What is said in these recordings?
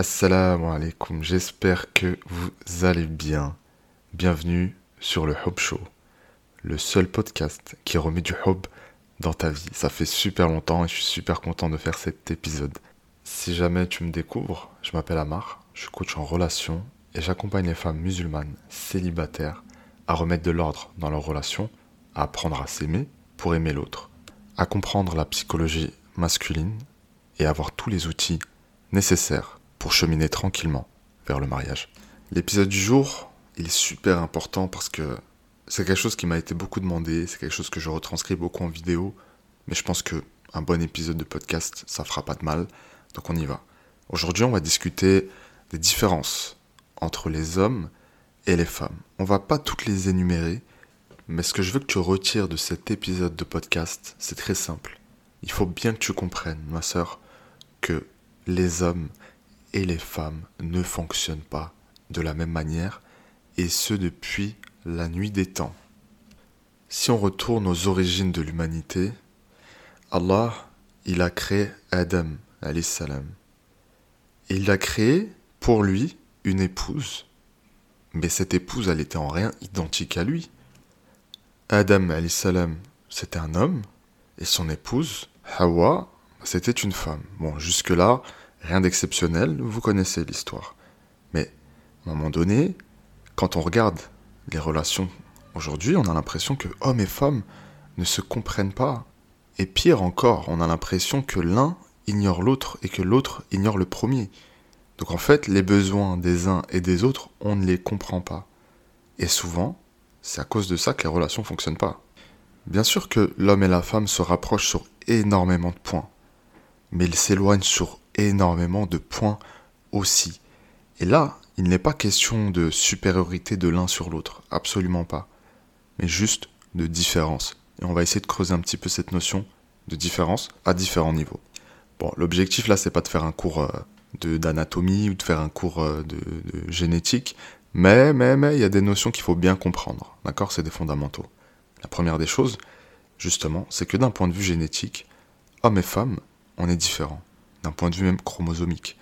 Assalamu alaikum, j'espère que vous allez bien. Bienvenue sur le Hub Show, le seul podcast qui remet du hub dans ta vie. Ça fait super longtemps et je suis super content de faire cet épisode. Si jamais tu me découvres, je m'appelle Amar, je suis coach en relation et j'accompagne les femmes musulmanes célibataires à remettre de l'ordre dans leurs relations, à apprendre à s'aimer pour aimer l'autre, à comprendre la psychologie masculine et avoir tous les outils nécessaires pour cheminer tranquillement vers le mariage. L'épisode du jour, il est super important parce que c'est quelque chose qui m'a été beaucoup demandé, c'est quelque chose que je retranscris beaucoup en vidéo, mais je pense que un bon épisode de podcast, ça fera pas de mal, donc on y va. Aujourd'hui, on va discuter des différences entre les hommes et les femmes. On va pas toutes les énumérer, mais ce que je veux que tu retires de cet épisode de podcast, c'est très simple. Il faut bien que tu comprennes, ma sœur, que les hommes et les femmes ne fonctionnent pas de la même manière, et ce depuis la nuit des temps. Si on retourne aux origines de l'humanité, Allah, il a créé Adam, salam. Et il a créé pour lui une épouse, mais cette épouse, elle était en rien identique à lui. Adam, salam, c'était un homme, et son épouse, Hawa, c'était une femme. Bon, jusque-là, Rien d'exceptionnel, vous connaissez l'histoire. Mais à un moment donné, quand on regarde les relations aujourd'hui, on a l'impression que hommes et femmes ne se comprennent pas. Et pire encore, on a l'impression que l'un ignore l'autre et que l'autre ignore le premier. Donc en fait, les besoins des uns et des autres, on ne les comprend pas. Et souvent, c'est à cause de ça que les relations ne fonctionnent pas. Bien sûr que l'homme et la femme se rapprochent sur énormément de points, mais ils s'éloignent sur énormément de points aussi. Et là, il n'est pas question de supériorité de l'un sur l'autre, absolument pas, mais juste de différence. Et on va essayer de creuser un petit peu cette notion de différence à différents niveaux. Bon, l'objectif là, c'est pas de faire un cours euh, d'anatomie ou de faire un cours euh, de, de génétique, mais mais mais il y a des notions qu'il faut bien comprendre, d'accord? C'est des fondamentaux. La première des choses, justement, c'est que d'un point de vue génétique, hommes et femmes, on est différents d'un point de vue même chromosomique.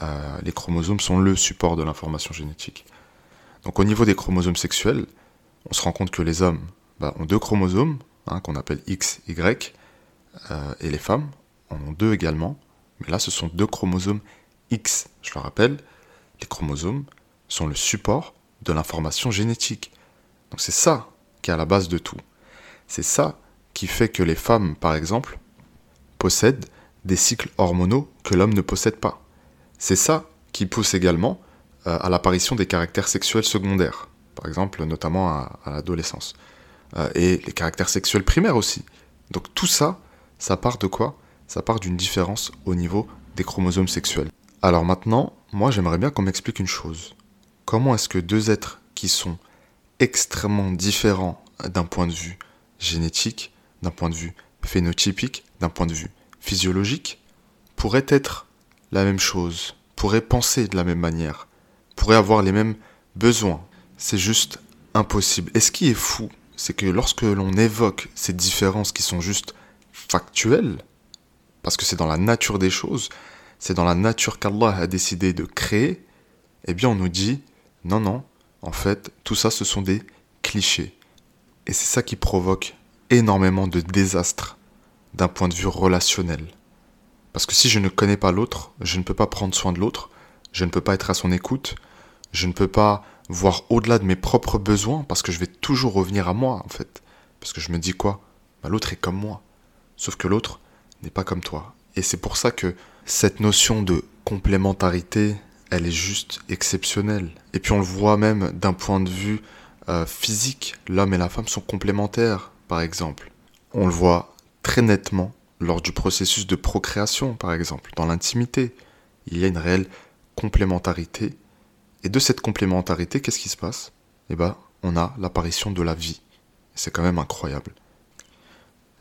Euh, les chromosomes sont le support de l'information génétique. Donc au niveau des chromosomes sexuels, on se rend compte que les hommes bah, ont deux chromosomes, hein, qu'on appelle X, Y, euh, et les femmes en ont deux également, mais là ce sont deux chromosomes X. Je le rappelle, les chromosomes sont le support de l'information génétique. Donc c'est ça qui est à la base de tout. C'est ça qui fait que les femmes, par exemple, possèdent des cycles hormonaux que l'homme ne possède pas. C'est ça qui pousse également euh, à l'apparition des caractères sexuels secondaires, par exemple notamment à, l'adolescence, euh, et les caractères sexuels primaires aussi. Donc tout ça, ça part de quoi? Ça part d'une différence au niveau des chromosomes sexuels. Alors maintenant, moi j'aimerais bien qu'on m'explique une chose. Comment est-ce que deux êtres qui sont extrêmement différents d'un point de vue génétique, d'un point de vue phénotypique, d'un point de vue physiologique pourrait être la même chose, pourrait penser de la même manière, pourrait avoir les mêmes besoins. C'est juste impossible. Et ce qui est fou, c'est que lorsque l'on évoque ces différences qui sont juste factuelles, parce que c'est dans la nature des choses, c'est dans la nature qu'Allah a décidé de créer, eh bien on nous dit, non, non, en fait, tout ça ce sont des clichés. Et c'est ça qui provoque énormément de désastres d'un point de vue relationnel. Parce que si je ne connais pas l'autre, je ne peux pas prendre soin de l'autre, je ne peux pas être à son écoute, je ne peux pas voir au-delà de mes propres besoins, parce que je vais toujours revenir à moi, en fait. Parce que je me dis quoi? Bah, L'autre est comme moi. Sauf que l'autre n'est pas comme toi. Et c'est pour ça que cette notion de complémentarité, elle est juste exceptionnelle. Et puis on le voit même d'un point de vue euh, physique. L'homme et la femme sont complémentaires, par exemple. On le voit très nettement lors du processus de procréation, par exemple, dans l'intimité. Il y a une réelle complémentarité. Et de cette complémentarité, qu'est-ce qui se passe? Eh bien, on a l'apparition de la vie. C'est quand même incroyable.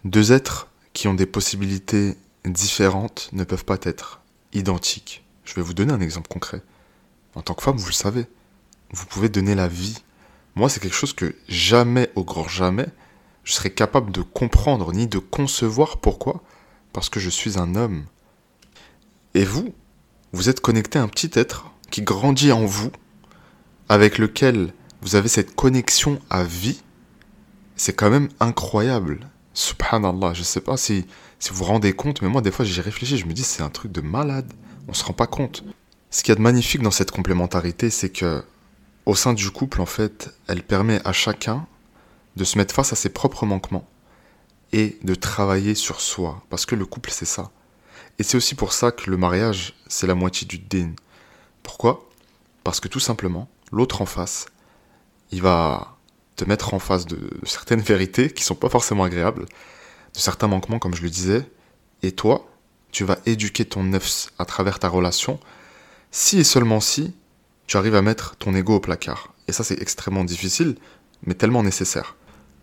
Deux êtres qui ont des possibilités différentes ne peuvent pas être identiques. Je vais vous donner un exemple concret. En tant que femme, vous le savez, vous pouvez donner la vie. Moi, c'est quelque chose que jamais, au grand jamais, je serais capable de comprendre ni de concevoir pourquoi Parce que je suis un homme. Et vous, vous êtes connecté à un petit être qui grandit en vous, avec lequel vous avez cette connexion à vie. C'est quand même incroyable. Subhanallah, je sais pas si, si vous vous rendez compte, mais moi des fois j'y réfléchis, je me dis c'est un truc de malade. On se rend pas compte. Ce qu'il y a de magnifique dans cette complémentarité, c'est que au sein du couple, en fait, elle permet à chacun de se mettre face à ses propres manquements et de travailler sur soi. Parce que le couple, c'est ça. Et c'est aussi pour ça que le mariage, c'est la moitié du din. Pourquoi? Parce que tout simplement, l'autre en face, il va te mettre en face de, certaines vérités qui sont pas forcément agréables, de certains manquements, comme je le disais, et toi, tu vas éduquer ton nefs à travers ta relation, si et seulement si tu arrives à mettre ton ego au placard. Et ça, c'est extrêmement difficile, mais tellement nécessaire.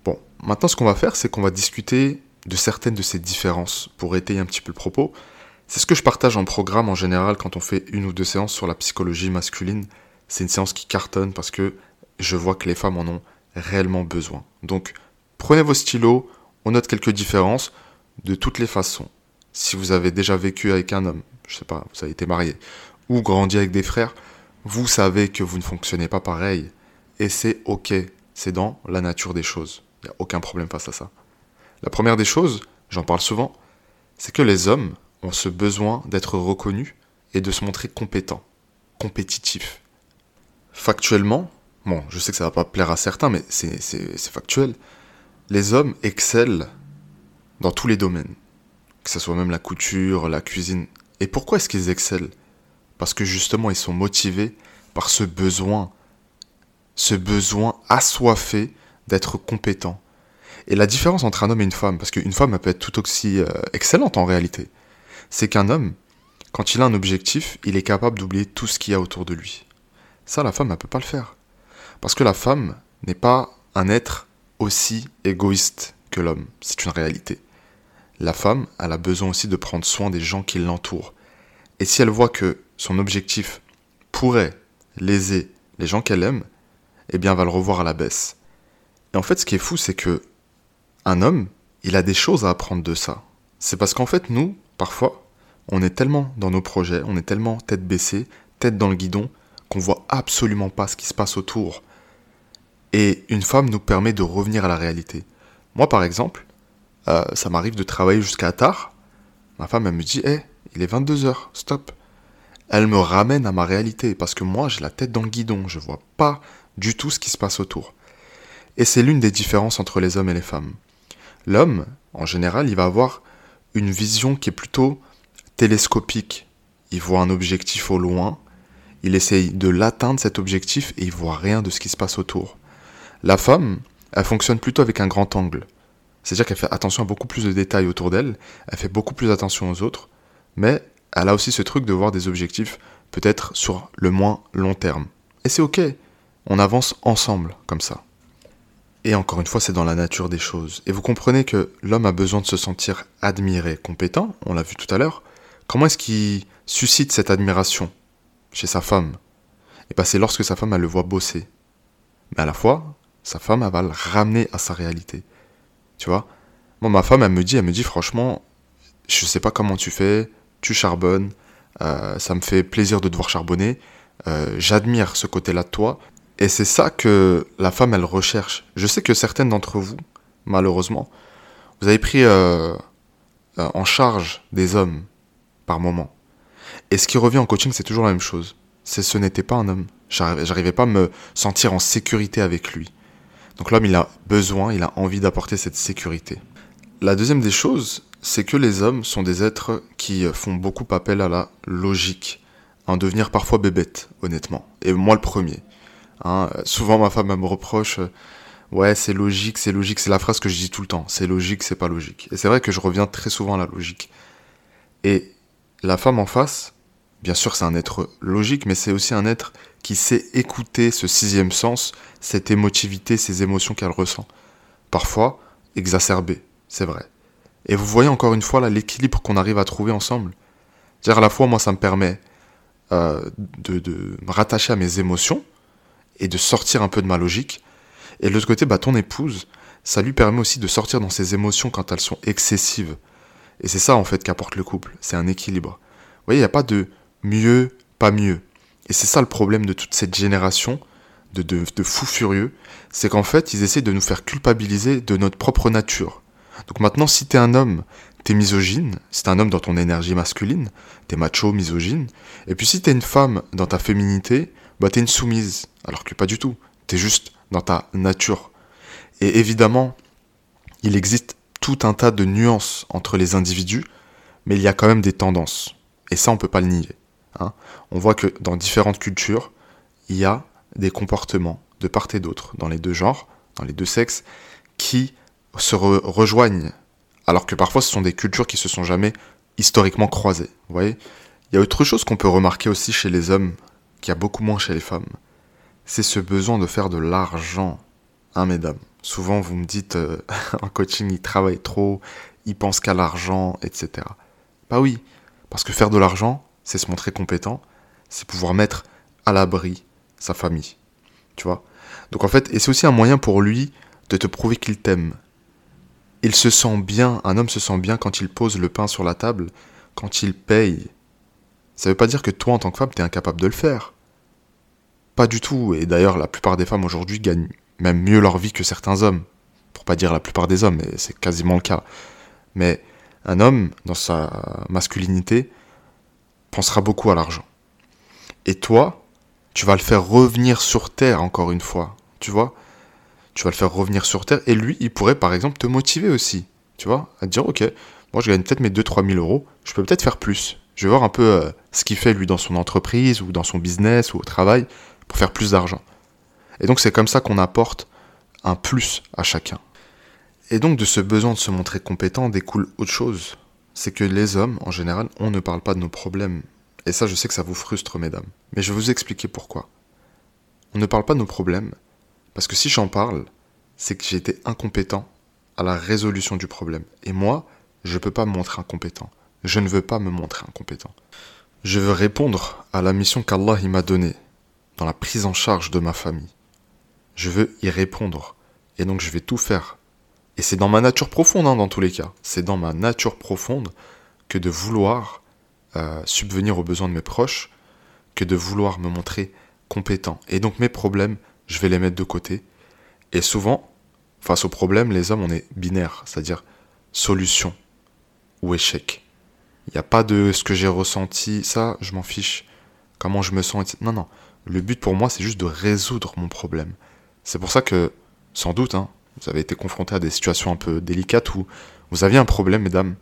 Bon, maintenant, ce qu'on va faire, c'est qu'on va discuter de certaines de ces différences pour étayer un petit peu le propos. C'est ce que je partage en programme en général quand on fait une ou deux séances sur la psychologie masculine. C'est une séance qui cartonne parce que je vois que les femmes en ont réellement besoin. Donc, prenez vos stylos, on note quelques différences de toutes les façons. Si vous avez déjà vécu avec un homme, je sais pas, vous avez été marié, ou grandi avec des frères, vous savez que vous ne fonctionnez pas pareil. Et c'est ok, c'est dans la nature des choses. Il n'y a aucun problème face à ça. La première des choses, j'en parle souvent, c'est que les hommes ont ce besoin d'être reconnus et de se montrer compétents, compétitifs. Factuellement, bon, je sais que ça va pas plaire à certains, mais c'est factuel, les hommes excellent dans tous les domaines, que ce soit même la couture, la cuisine. Et pourquoi est-ce qu'ils excellent? Parce que justement, ils sont motivés par ce besoin, ce besoin assoiffé d'être compétent. Et la différence entre un homme et une femme, parce qu'une femme peut être tout aussi euh, excellente en réalité, c'est qu'un homme, quand il a un objectif, il est capable d'oublier tout ce qu'il y a autour de lui. Ça, la femme, elle peut pas le faire. Parce que la femme n'est pas un être aussi égoïste que l'homme. C'est une réalité. La femme, elle a besoin aussi de prendre soin des gens qui l'entourent. Et si elle voit que son objectif pourrait léser les gens qu'elle aime, eh bien, elle va le revoir à la baisse. Et en fait, ce qui est fou, c'est que un homme, il a des choses à apprendre de ça. C'est parce qu'en fait, nous, parfois, on est tellement dans nos projets, on est tellement tête baissée, tête dans le guidon, qu'on voit absolument pas ce qui se passe autour. Et une femme nous permet de revenir à la réalité. Moi, par exemple, euh, ça m'arrive de travailler jusqu'à tard. Ma femme, elle me dit, hé, il est 22h, stop. Elle me ramène à ma réalité, parce que moi, j'ai la tête dans le guidon, je vois pas du tout ce qui se passe autour. Et c'est l'une des différences entre les hommes et les femmes. L'homme, en général, il va avoir une vision qui est plutôt télescopique. Il voit un objectif au loin, il essaye de l'atteindre cet objectif et il voit rien de ce qui se passe autour. La femme, elle fonctionne plutôt avec un grand angle. C'est-à-dire qu'elle fait attention à beaucoup plus de détails autour d'elle, elle fait beaucoup plus attention aux autres, mais elle a aussi ce truc de voir des objectifs peut-être sur le moins long terme. Et c'est ok, on avance ensemble comme ça. Et encore une fois, c'est dans la nature des choses. Et vous comprenez que l'homme a besoin de se sentir admiré, compétent, on l'a vu tout à l'heure. Comment est-ce qu'il suscite cette admiration chez sa femme? Et bien c'est lorsque sa femme, elle le voit bosser. Mais à la fois, sa femme, elle va le ramener à sa réalité. Tu vois? Moi, ma femme, elle me dit, elle me dit franchement, je sais pas comment tu fais, tu charbonnes, euh, ça me fait plaisir de devoir charbonner, euh, j'admire ce côté-là de toi, et c'est ça que la femme, elle recherche. Je sais que certaines d'entre vous, malheureusement, vous avez pris euh, euh, en charge des hommes par moment. Et ce qui revient en coaching, c'est toujours la même chose. Ce n'était pas un homme. J'arrivais pas à me sentir en sécurité avec lui. Donc l'homme, il a besoin, il a envie d'apporter cette sécurité. La deuxième des choses, c'est que les hommes sont des êtres qui font beaucoup appel à la logique, à en devenir parfois bébêtes, honnêtement. Et moi le premier. Hein, souvent, ma femme me reproche, euh, ouais, c'est logique, c'est logique, c'est la phrase que je dis tout le temps, c'est logique, c'est pas logique. Et c'est vrai que je reviens très souvent à la logique. Et la femme en face, bien sûr, c'est un être logique, mais c'est aussi un être qui sait écouter ce sixième sens, cette émotivité, ces émotions qu'elle ressent. Parfois, exacerbées, c'est vrai. Et vous voyez encore une fois là l'équilibre qu'on arrive à trouver ensemble. C'est-à-dire à la fois, moi, ça me permet euh, de me rattacher à mes émotions, et de sortir un peu de ma logique. Et de l'autre côté, bah, ton épouse, ça lui permet aussi de sortir dans ses émotions quand elles sont excessives. Et c'est ça en fait qu'apporte le couple, c'est un équilibre. Vous voyez, il n'y a pas de mieux, pas mieux. Et c'est ça le problème de toute cette génération de, de, fous furieux, c'est qu'en fait, ils essaient de nous faire culpabiliser de notre propre nature. Donc maintenant, si t'es un homme, t'es misogyne, si t'es un homme dans ton énergie masculine, t'es macho, misogyne, et puis si t'es une femme dans ta féminité, bah t'es une soumise, alors que pas du tout, t'es juste dans ta nature. Et évidemment, il existe tout un tas de nuances entre les individus, mais il y a quand même des tendances. Et ça, on peut pas le nier. Hein. On voit que dans différentes cultures, il y a des comportements de part et d'autre, dans les deux genres, dans les deux sexes, qui se rejoignent, alors que parfois ce sont des cultures qui se sont jamais historiquement croisées. Voyez Il y a autre chose qu'on peut remarquer aussi chez les hommes, qui a beaucoup moins chez les femmes, c'est ce besoin de faire de l'argent. Hein, mesdames Souvent, vous me dites, euh, en coaching, il travaille trop, il pense qu'à l'argent, etc. Bah oui, parce que faire de l'argent, c'est se montrer compétent, c'est pouvoir mettre à l'abri sa famille. Tu vois? Donc en fait, et c'est aussi un moyen pour lui de te prouver qu'il t'aime. Il se sent bien, un homme se sent bien quand il pose le pain sur la table, quand il paye. Ça veut pas dire que toi, en tant que femme, t'es incapable de le faire. Pas du tout. Et d'ailleurs, la plupart des femmes aujourd'hui gagnent même mieux leur vie que certains hommes. Pour pas dire la plupart des hommes, mais c'est quasiment le cas. Mais un homme, dans sa masculinité, pensera beaucoup à l'argent. Et toi, tu vas le faire revenir sur Terre encore une fois, tu vois Tu vas le faire revenir sur Terre et lui, il pourrait par exemple te motiver aussi, tu vois À te dire, ok, moi je gagne peut-être mes 2-3 000 euros, je peux peut-être faire plus. Je vais voir un peu euh, ce qu'il fait lui dans son entreprise ou dans son business ou au travail pour faire plus d'argent. Et donc c'est comme ça qu'on apporte un plus à chacun. Et donc de ce besoin de se montrer compétent découle autre chose. C'est que les hommes, en général, on ne parle pas de nos problèmes, et ça, je sais que ça vous frustre, mesdames. Mais je vais vous expliquer pourquoi. On ne parle pas de nos problèmes, parce que si j'en parle, c'est que j'ai été incompétent à la résolution du problème. Et moi, je ne peux pas me montrer incompétent. Je ne veux pas me montrer incompétent. Je veux répondre à la mission qu'Allah m'a donnée dans la prise en charge de ma famille. Je veux y répondre. Et donc je vais tout faire. Et c'est dans ma nature profonde, hein, dans tous les cas. C'est dans ma nature profonde que de vouloir subvenir aux besoins de mes proches que de vouloir me montrer compétent. Et donc mes problèmes, je vais les mettre de côté. Et souvent, face aux problèmes, les hommes, on est binaire, c'est-à-dire solution ou échec. Il n'y a pas de ce que j'ai ressenti, ça, je m'en fiche. Comment je me sens, Non, non. Le but pour moi, c'est juste de résoudre mon problème. C'est pour ça que, sans doute, hein, vous avez été confronté à des situations un peu délicates où vous aviez un problème, mesdames.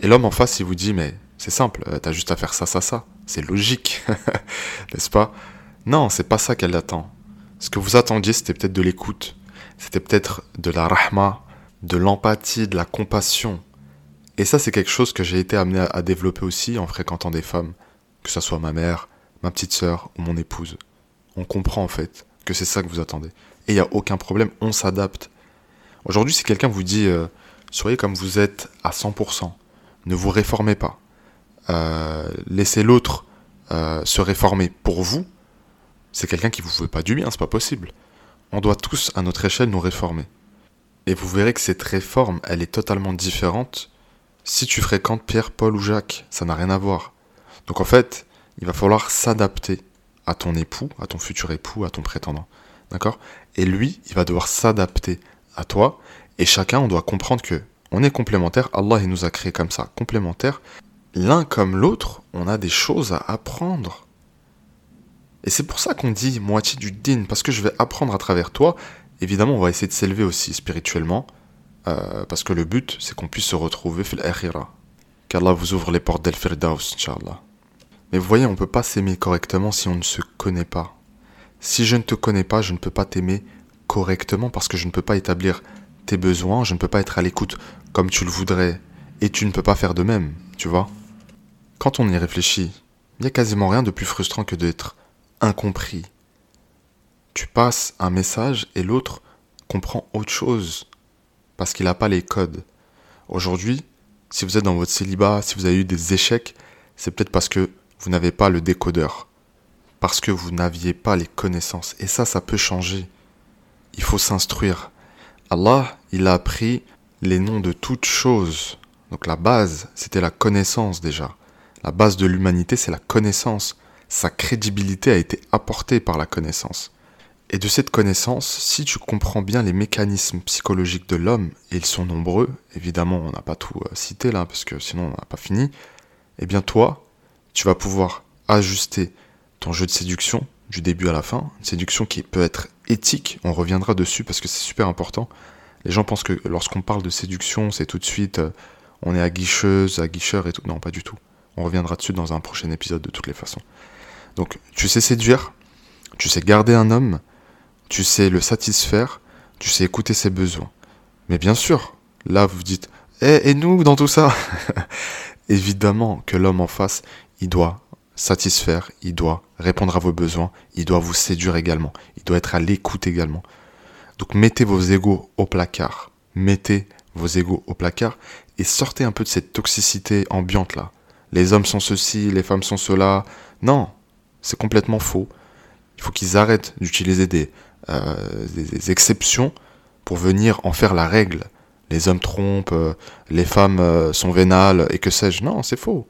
Et l'homme en face, il vous dit, mais c'est simple, euh, t'as juste à faire ça, ça, ça. C'est logique, n'est-ce pas? Non, c'est pas ça qu'elle attend. Ce que vous attendiez, c'était peut-être de l'écoute. C'était peut-être de la rahma, de l'empathie, de la compassion. Et ça, c'est quelque chose que j'ai été amené à développer aussi en fréquentant des femmes, que ce soit ma mère, ma petite sœur ou mon épouse. On comprend en fait que c'est ça que vous attendez. Et il n'y a aucun problème, on s'adapte. Aujourd'hui, si quelqu'un vous dit euh, soyez comme vous êtes à 100%, ne vous réformez pas, euh, laisser l'autre euh, se réformer pour vous, c'est quelqu'un qui vous veut pas du bien, c'est pas possible. On doit tous, à notre échelle, nous réformer. Et vous verrez que cette réforme, elle est totalement différente si tu fréquentes Pierre, Paul ou Jacques. Ça n'a rien à voir. Donc en fait, il va falloir s'adapter à ton époux, à ton futur époux, à ton prétendant. D'accord? Et lui, il va devoir s'adapter à toi. Et chacun, on doit comprendre que on est complémentaires. Allah, il nous a créés comme ça, complémentaires l'un comme l'autre, on a des choses à apprendre. Et c'est pour ça qu'on dit moitié du din, parce que je vais apprendre à travers toi. Évidemment, on va essayer de s'élever aussi spirituellement, euh, parce que le but, c'est qu'on puisse se retrouver fil akhira. Qu'Allah vous ouvre les portes d'El Firdaus, Inch'Allah. Mais vous voyez, on ne peut pas s'aimer correctement si on ne se connaît pas. Si je ne te connais pas, je ne peux pas t'aimer correctement parce que je ne peux pas établir tes besoins, je ne peux pas être à l'écoute comme tu le voudrais, et tu ne peux pas faire de même, tu vois. Quand on y réfléchit, il n'y a quasiment rien de plus frustrant que d'être incompris. Tu passes un message et l'autre comprend autre chose parce qu'il n'a pas les codes. Aujourd'hui, si vous êtes dans votre célibat, si vous avez eu des échecs, c'est peut-être parce que vous n'avez pas le décodeur, parce que vous n'aviez pas les connaissances. Et ça, ça peut changer. Il faut s'instruire. Allah, il a appris les noms de toutes choses. Donc la base, c'était la connaissance déjà. La base de l'humanité, c'est la connaissance. Sa crédibilité a été apportée par la connaissance. Et de cette connaissance, si tu comprends bien les mécanismes psychologiques de l'homme, et ils sont nombreux, évidemment on n'a pas tout euh, cité là, parce que sinon on n'a pas fini, eh bien toi, tu vas pouvoir ajuster ton jeu de séduction du début à la fin, une séduction qui peut être éthique, on reviendra dessus parce que c'est super important. Les gens pensent que lorsqu'on parle de séduction, c'est tout de suite euh, on est aguicheuse, aguicheur et tout. Non, pas du tout. On reviendra dessus dans un prochain épisode de toutes les façons. Donc, tu sais séduire, tu sais garder un homme, tu sais le satisfaire, tu sais écouter ses besoins. Mais bien sûr, là vous dites, eh, et nous dans tout ça? Évidemment que l'homme en face, il doit satisfaire, il doit répondre à vos besoins, il doit vous séduire également, il doit être à l'écoute également. Donc mettez vos égaux au placard, mettez vos égaux au placard et sortez un peu de cette toxicité ambiante là. Les hommes sont ceci, les femmes sont cela. Non, c'est complètement faux. Il faut qu'ils arrêtent d'utiliser des, euh, des, exceptions pour venir en faire la règle. Les hommes trompent, euh, les femmes euh, sont vénales et que sais-je. Non, c'est faux.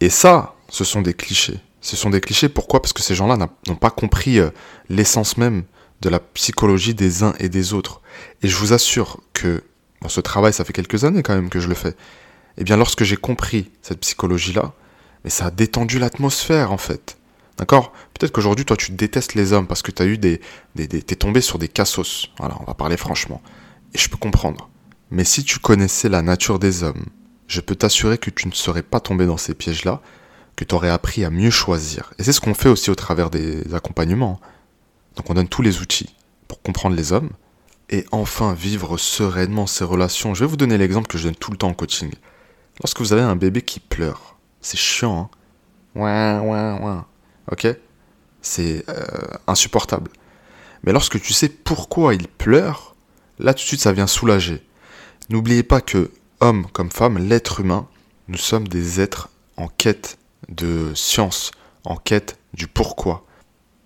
Et ça, ce sont des clichés. Ce sont des clichés, pourquoi? Parce que ces gens-là n'ont pas compris l'essence même de la psychologie des uns et des autres. Et je vous assure que, ce travail, ça fait quelques années quand même que je le fais. Eh bien, lorsque j'ai compris cette psychologie-là, mais ça a détendu l'atmosphère en fait. D'accord? Peut-être qu'aujourd'hui, toi, tu détestes les hommes parce que tu as eu des. des, T'es tombé sur des cassos. Voilà, on va parler franchement. Et je peux comprendre. Mais si tu connaissais la nature des hommes, je peux t'assurer que tu ne serais pas tombé dans ces pièges-là, que tu aurais appris à mieux choisir. Et c'est ce qu'on fait aussi au travers des accompagnements. Donc on donne tous les outils pour comprendre les hommes et enfin vivre sereinement ces relations. Je vais vous donner l'exemple que je donne tout le temps en coaching. Lorsque vous avez un bébé qui pleure, c'est chiant, hein Ouais, ouais, ouais ok? C'est euh, insupportable. Mais lorsque tu sais pourquoi il pleure, là tout de suite ça vient soulager. N'oubliez pas que, homme comme femme, l'être humain, nous sommes des êtres en quête de science, en quête du pourquoi.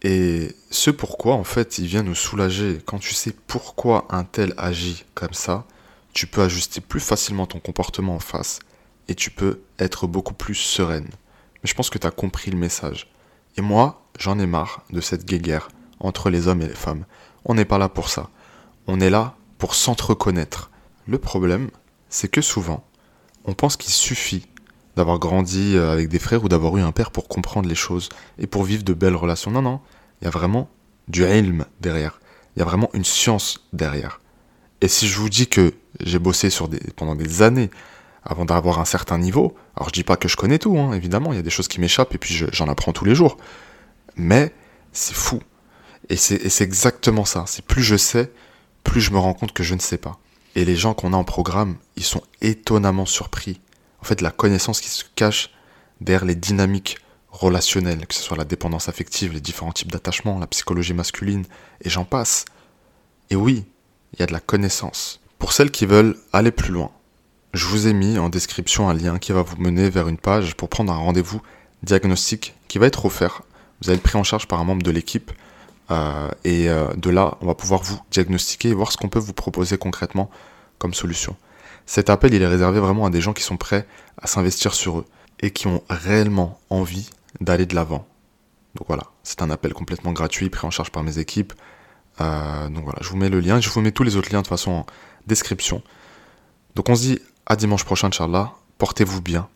Et ce pourquoi, en fait, il vient nous soulager. Quand tu sais pourquoi un tel agit comme ça, tu peux ajuster plus facilement ton comportement en face et tu peux être beaucoup plus sereine. Mais je pense que tu as compris le message. Et moi, j'en ai marre de cette guéguerre entre les hommes et les femmes. On n'est pas là pour ça. On est là pour s'entreconnaître. Le problème, c'est que souvent, on pense qu'il suffit d'avoir grandi euh, avec des frères ou d'avoir eu un père pour comprendre les choses et pour vivre de belles relations. Non, non, il y a vraiment du ilm derrière. Il y a vraiment une science derrière. Et si je vous dis que j'ai bossé pendant des années avant d'avoir un certain niveau. Alors je dis pas que je connais tout, hein, évidemment, il y a des choses qui m'échappent et puis j'en apprends tous les jours. Mais c'est fou. Et c'est exactement ça. C'est plus je sais, plus je me rends compte que je ne sais pas. Et les gens qu'on a en programme, ils sont étonnamment surpris. En fait, la connaissance qui se cache derrière les dynamiques relationnelles, que ce soit la dépendance affective, les différents types d'attachement, la psychologie masculine, et j'en passe. Et oui, il y a de la connaissance. Pour celles qui veulent aller plus loin, je vous ai mis en description un lien qui va vous mener vers une page pour prendre un rendez-vous diagnostic qui va être offert. Vous allez être pris en charge par un membre de l'équipe euh, et euh, de là, on va pouvoir vous diagnostiquer et voir ce qu'on peut vous proposer concrètement comme solution. Cet appel, il est réservé vraiment à des gens qui sont prêts à s'investir sur eux et qui ont réellement envie d'aller de l'avant. Donc voilà, c'est un appel complètement gratuit, pris en charge par mes équipes. Euh, donc voilà, je vous mets le lien, je vous mets tous les autres liens de façon en description. Donc on se dit à dimanche prochain, Inch'Allah. Portez-vous bien.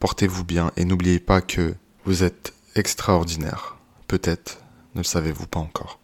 Portez-vous bien et n'oubliez pas que vous êtes extraordinaire. Peut-être ne le savez-vous pas encore.